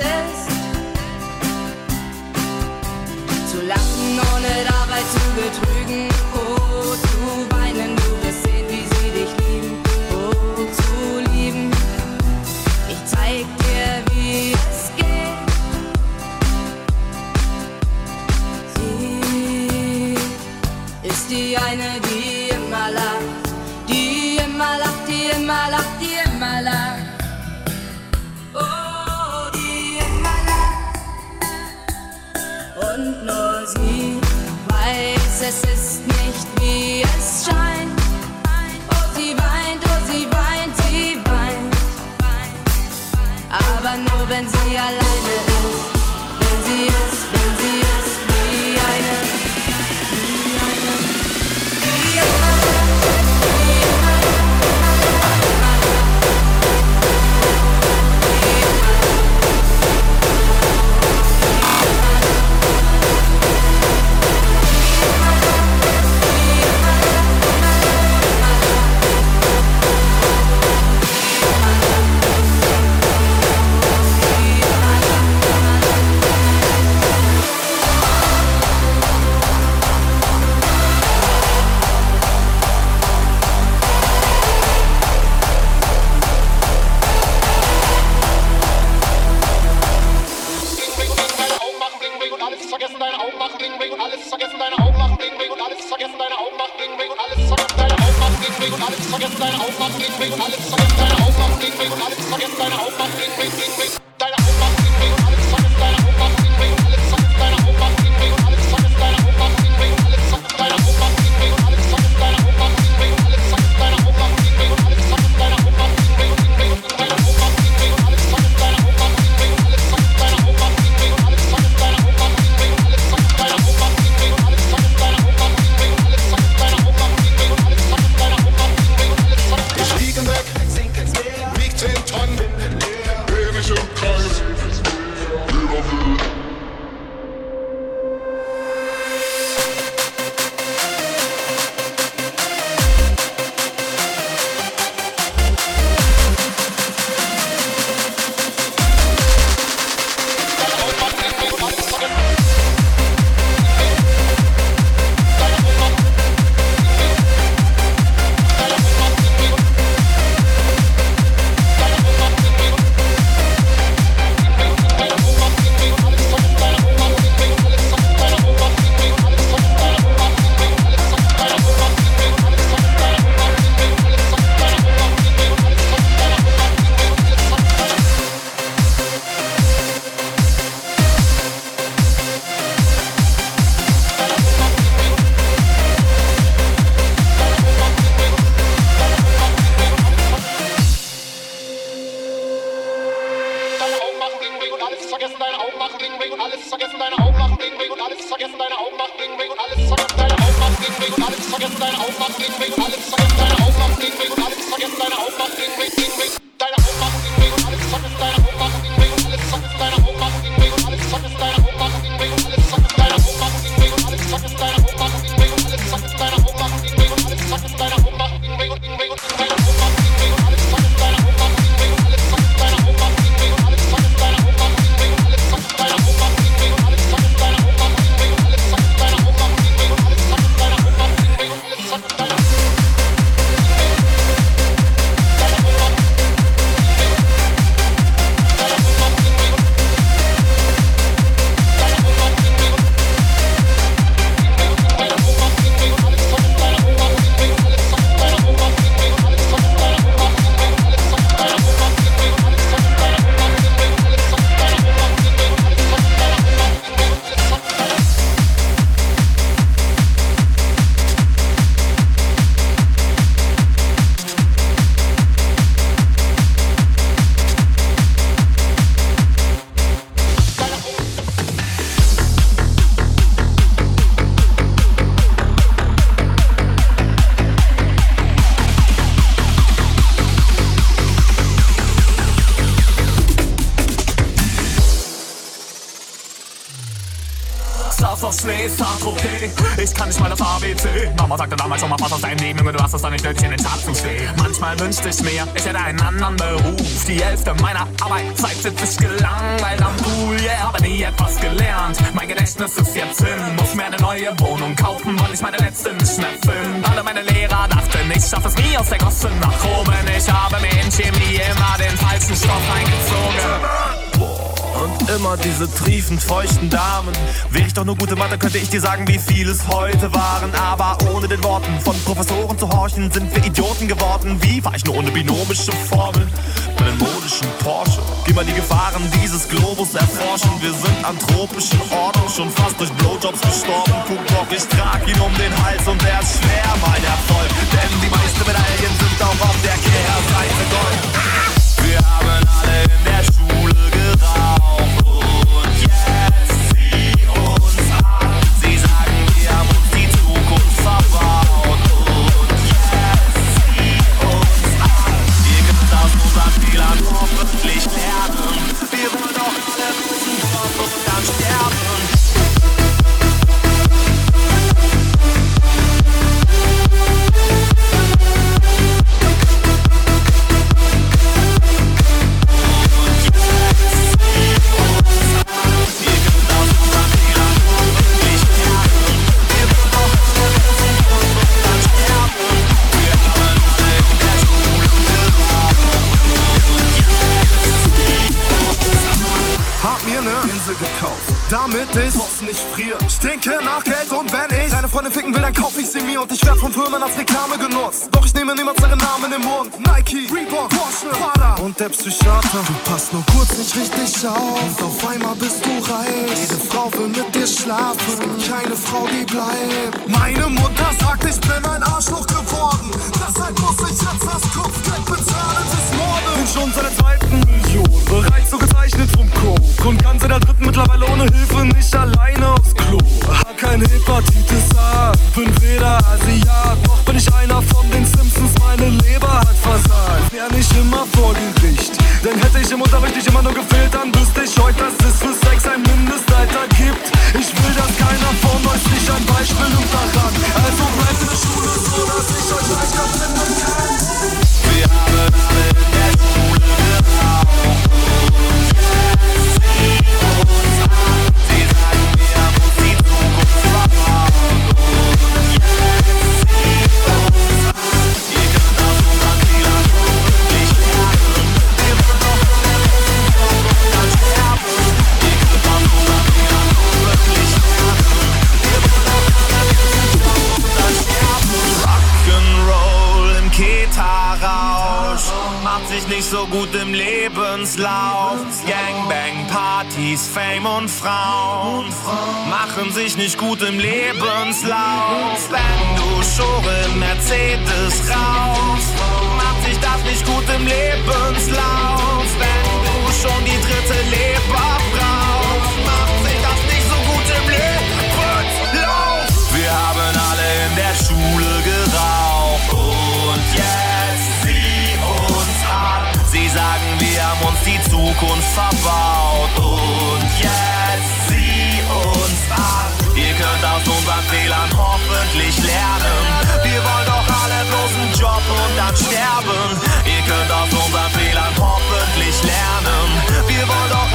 ist. Zu lachen, ohne dabei zu betrügen. wünscht ich mir, ich hätte einen anderen Beruf. Die Hälfte meiner Arbeitszeit sitze ich gelangweilt am Pool, yeah, habe nie etwas gelernt. Mein Gedächtnis ist jetzt hin, muss mir eine neue Wohnung kaufen, weil ich meine letzten nicht finde. Alle meine Lehrer dachten, ich schaffe es nie aus der Gosse nach oben. Immer diese triefend feuchten Damen. Wäre ich doch nur gute Mathe, könnte ich dir sagen, wie viel es heute waren. Aber ohne den Worten von Professoren zu horchen, sind wir Idioten geworden. Wie war ich nur ohne binomische Formeln? Meinen modischen Porsche. Geh mal die Gefahren dieses Globus erforschen. Wir sind an tropischen Orten, schon fast durch Blowjobs gestorben. Guck ich trag ihn um den Hals und er ist schwer, mein Erfolg. Denn die meisten Medaillen sind auch auf der Kehrseite Gold. Wir haben alle in der Schule geraucht Stinke nach Geld und wenn ich deine Freundin ficken will, dann kauf ich sie mir und ich werd von Firmen als Reklame genutzt. Doch ich nehme niemals ihren Namen im Mund. Nike, Reebok, Porsche, Prada und der Psychiater. Du passt nur kurz nicht richtig auf und auf einmal bist du reich. Jede Frau will mit dir schlafen, keine Frau, die bleibt. Meine Mutter sagt, ich bin ein Arschloch geworden. Deshalb muss ich jetzt das Kopfgeld bezahlen des Mordes. Bin schon seit der zweiten Million bereits so gezeichnet vom Coke und ganz in der dritten mittlerweile ohne Hilfe nicht alleine aufs Klo. Hab keine Hepatitis A, bin weder Asiat, noch bin ich einer von den Simpsons, meine Leber hat versagt. Wär nicht immer vor Gericht, denn hätte ich im Unterricht nicht immer nur gefehlt, dann wüsste ich heute, dass es für Sex ein Mindestalter gibt. Ich will, dass keiner von euch sich ein Beispiel nimmt daran. Also bleibt in der Schule so, dass ich euch leichter finden kann. Wir haben alle Keta-Rausch macht sich nicht so gut im Lebenslauf. Gangbang, Partys, Fame und Frauen machen sich nicht gut im Lebenslauf. Wenn du Schore Mercedes raus, macht sich das nicht gut im Lebenslauf. Wenn du schon die dritte Leber die Zukunft verbaut und jetzt sieh uns an. Ihr könnt aus unseren Fehlern hoffentlich lernen. Wir wollen doch alle bloß einen Job und dann sterben. Ihr könnt aus unseren Fehlern hoffentlich lernen. Wir wollen doch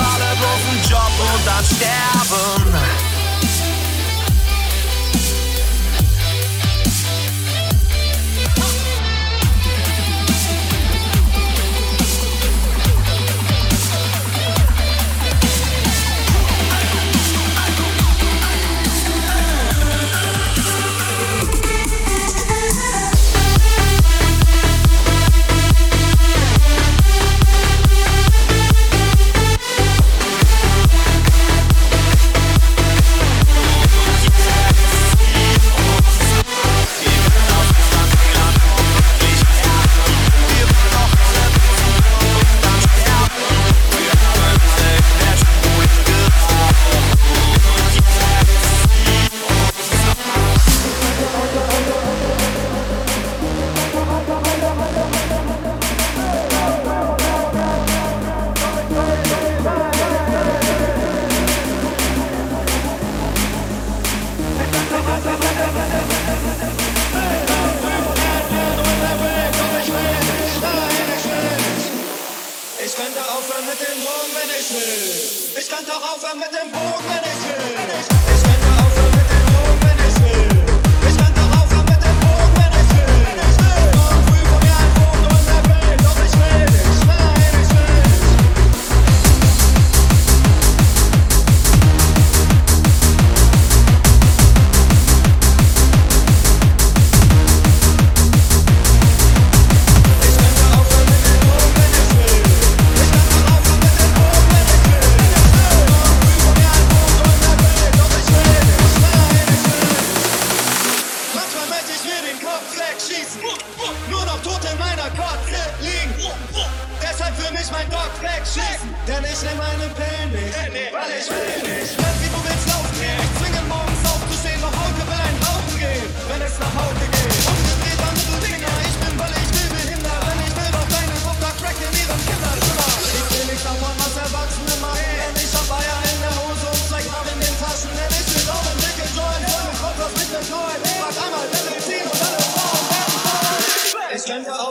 Kotze liegen. Deshalb für mich mein Dog wegschießen. Denn ich nehm meine Pillen nicht, weil ich will nicht. Wenn wie du willst laufen. Ich zwinge morgens aufzustehen, doch heute will ein Rauchen gehen. Wenn es nach Hause geht.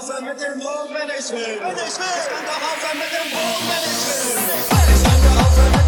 Ich aufhören mit dem Drogen, wenn ich will. Wenn ich will. Ich könnte auch aufhören mit dem Drogen, wenn ich will. Ich könnte aufhören mit dem Drogen,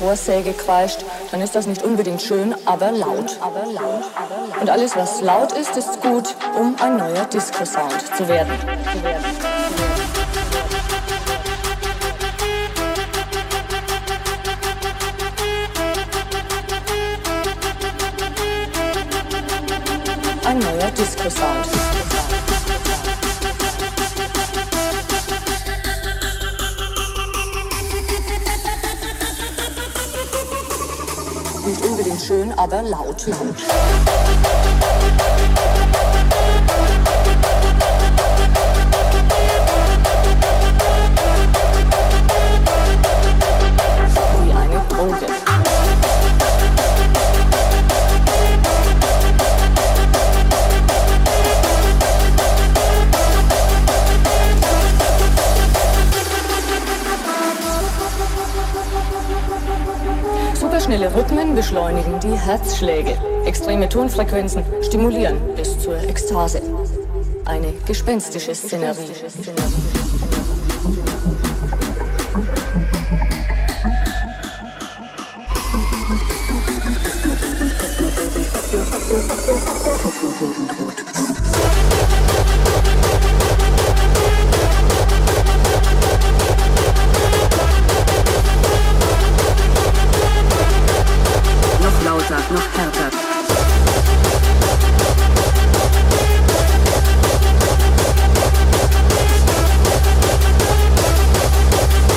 Motorsäge kreischt, dann ist das nicht unbedingt schön, aber laut. Und alles, was laut ist, ist gut, um ein neuer Disco-Sound zu werden. Zu werden. Unbedingt schön, aber beschleunigen die Herzschläge. Extreme Tonfrequenzen stimulieren bis zur Ekstase. Eine gespenstische Szenerie. Lauter, noch härter.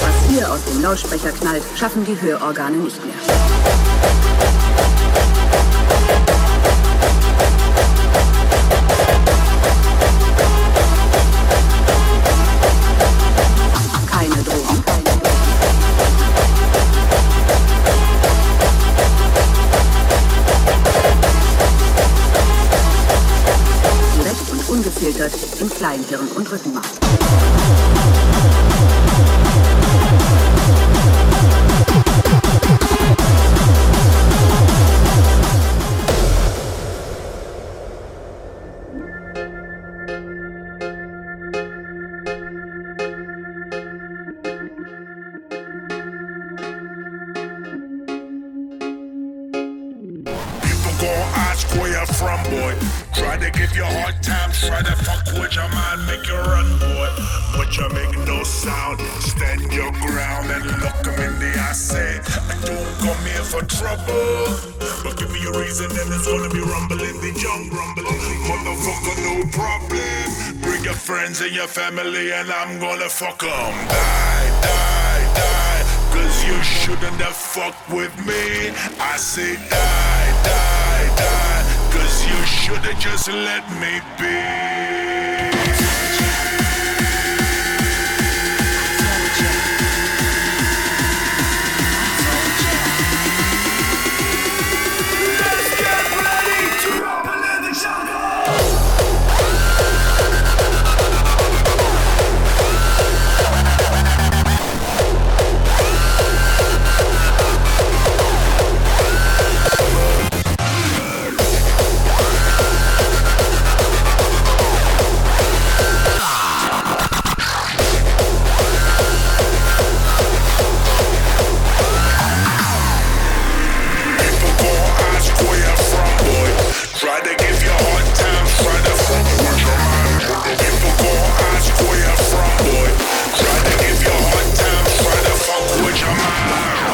Was hier aus dem Lautsprecher knallt, schaffen die Hörorgane nicht mehr. Fuck 'em. Die, die, die. Cause you shouldn't have fucked with me. I say die, die, die. Cause you should've just let me be. Try to give your hard time, try to fuck with your mind.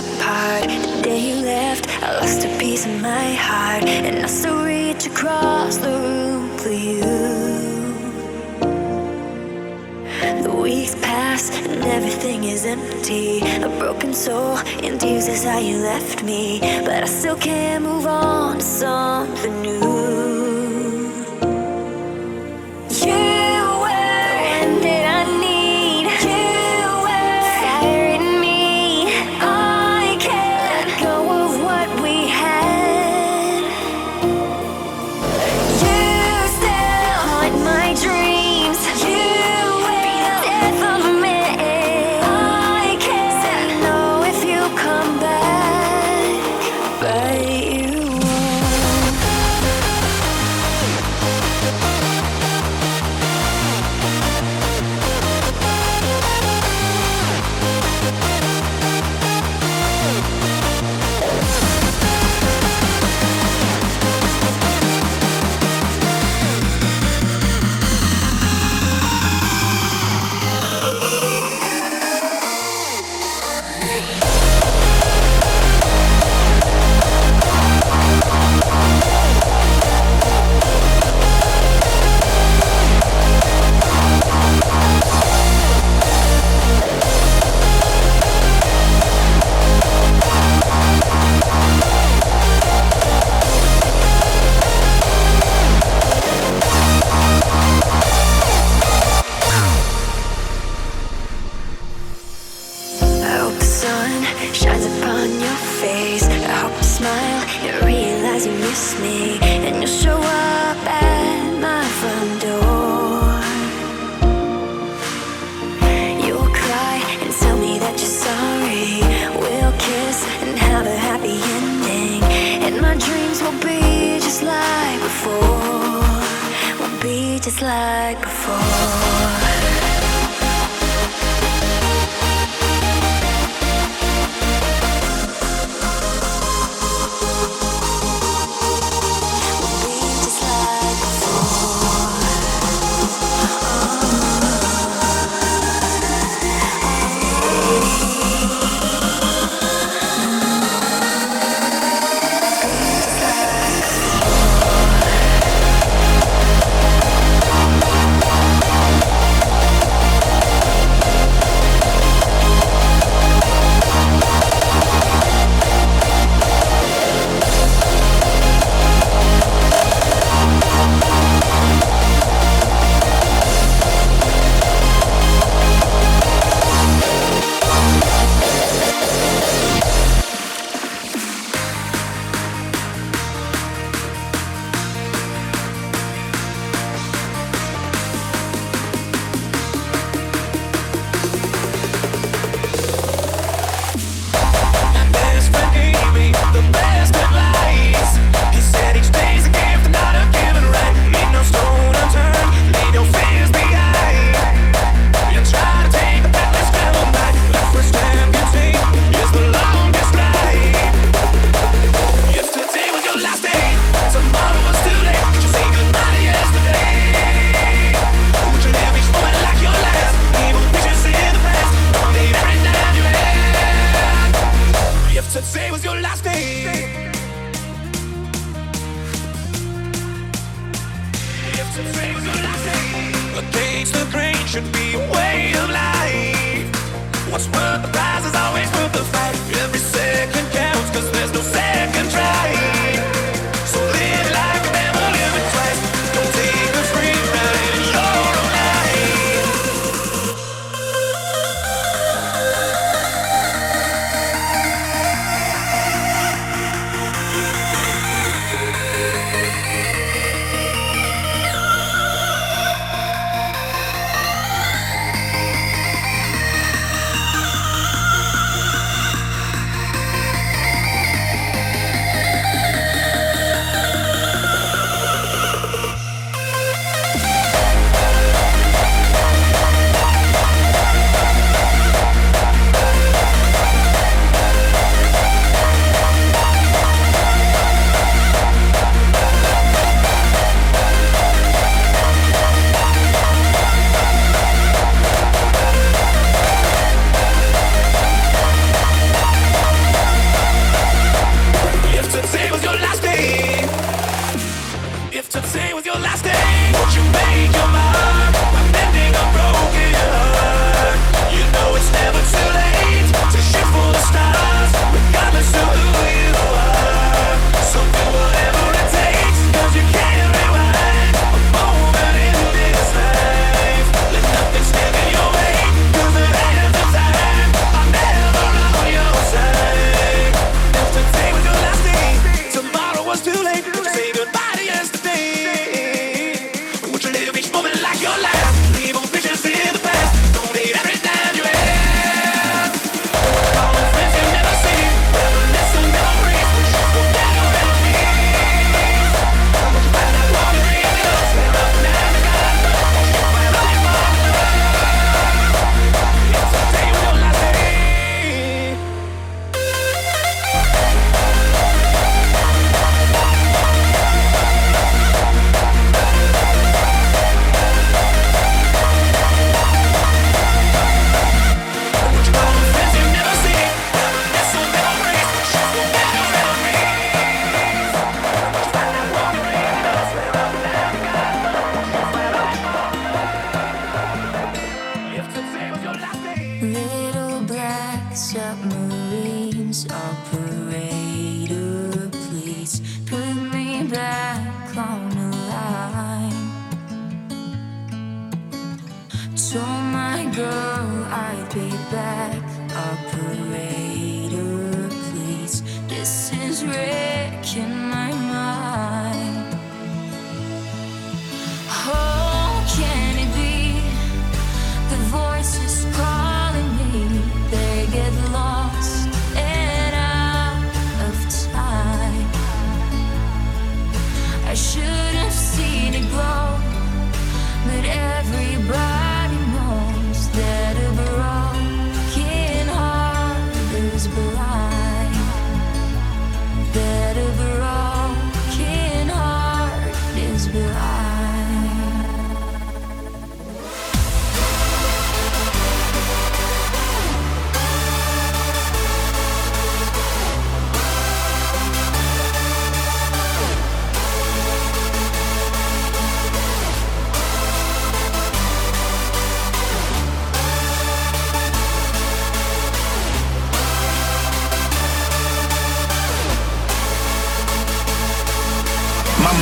apart. The day you left, I lost a piece of my heart, and I still reach across the room for you. The weeks pass, and everything is empty. A broken soul in tears is how you left me, but I still can't move on to something new.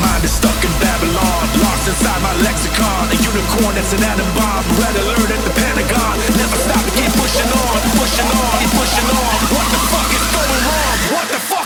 mind is stuck in Babylon. Lost inside my lexicon. A unicorn that's an atom bomb. Red alert at the Pentagon. Never stop, keep pushing on, pushing on, keep pushing on. What the fuck is going wrong? What the fuck?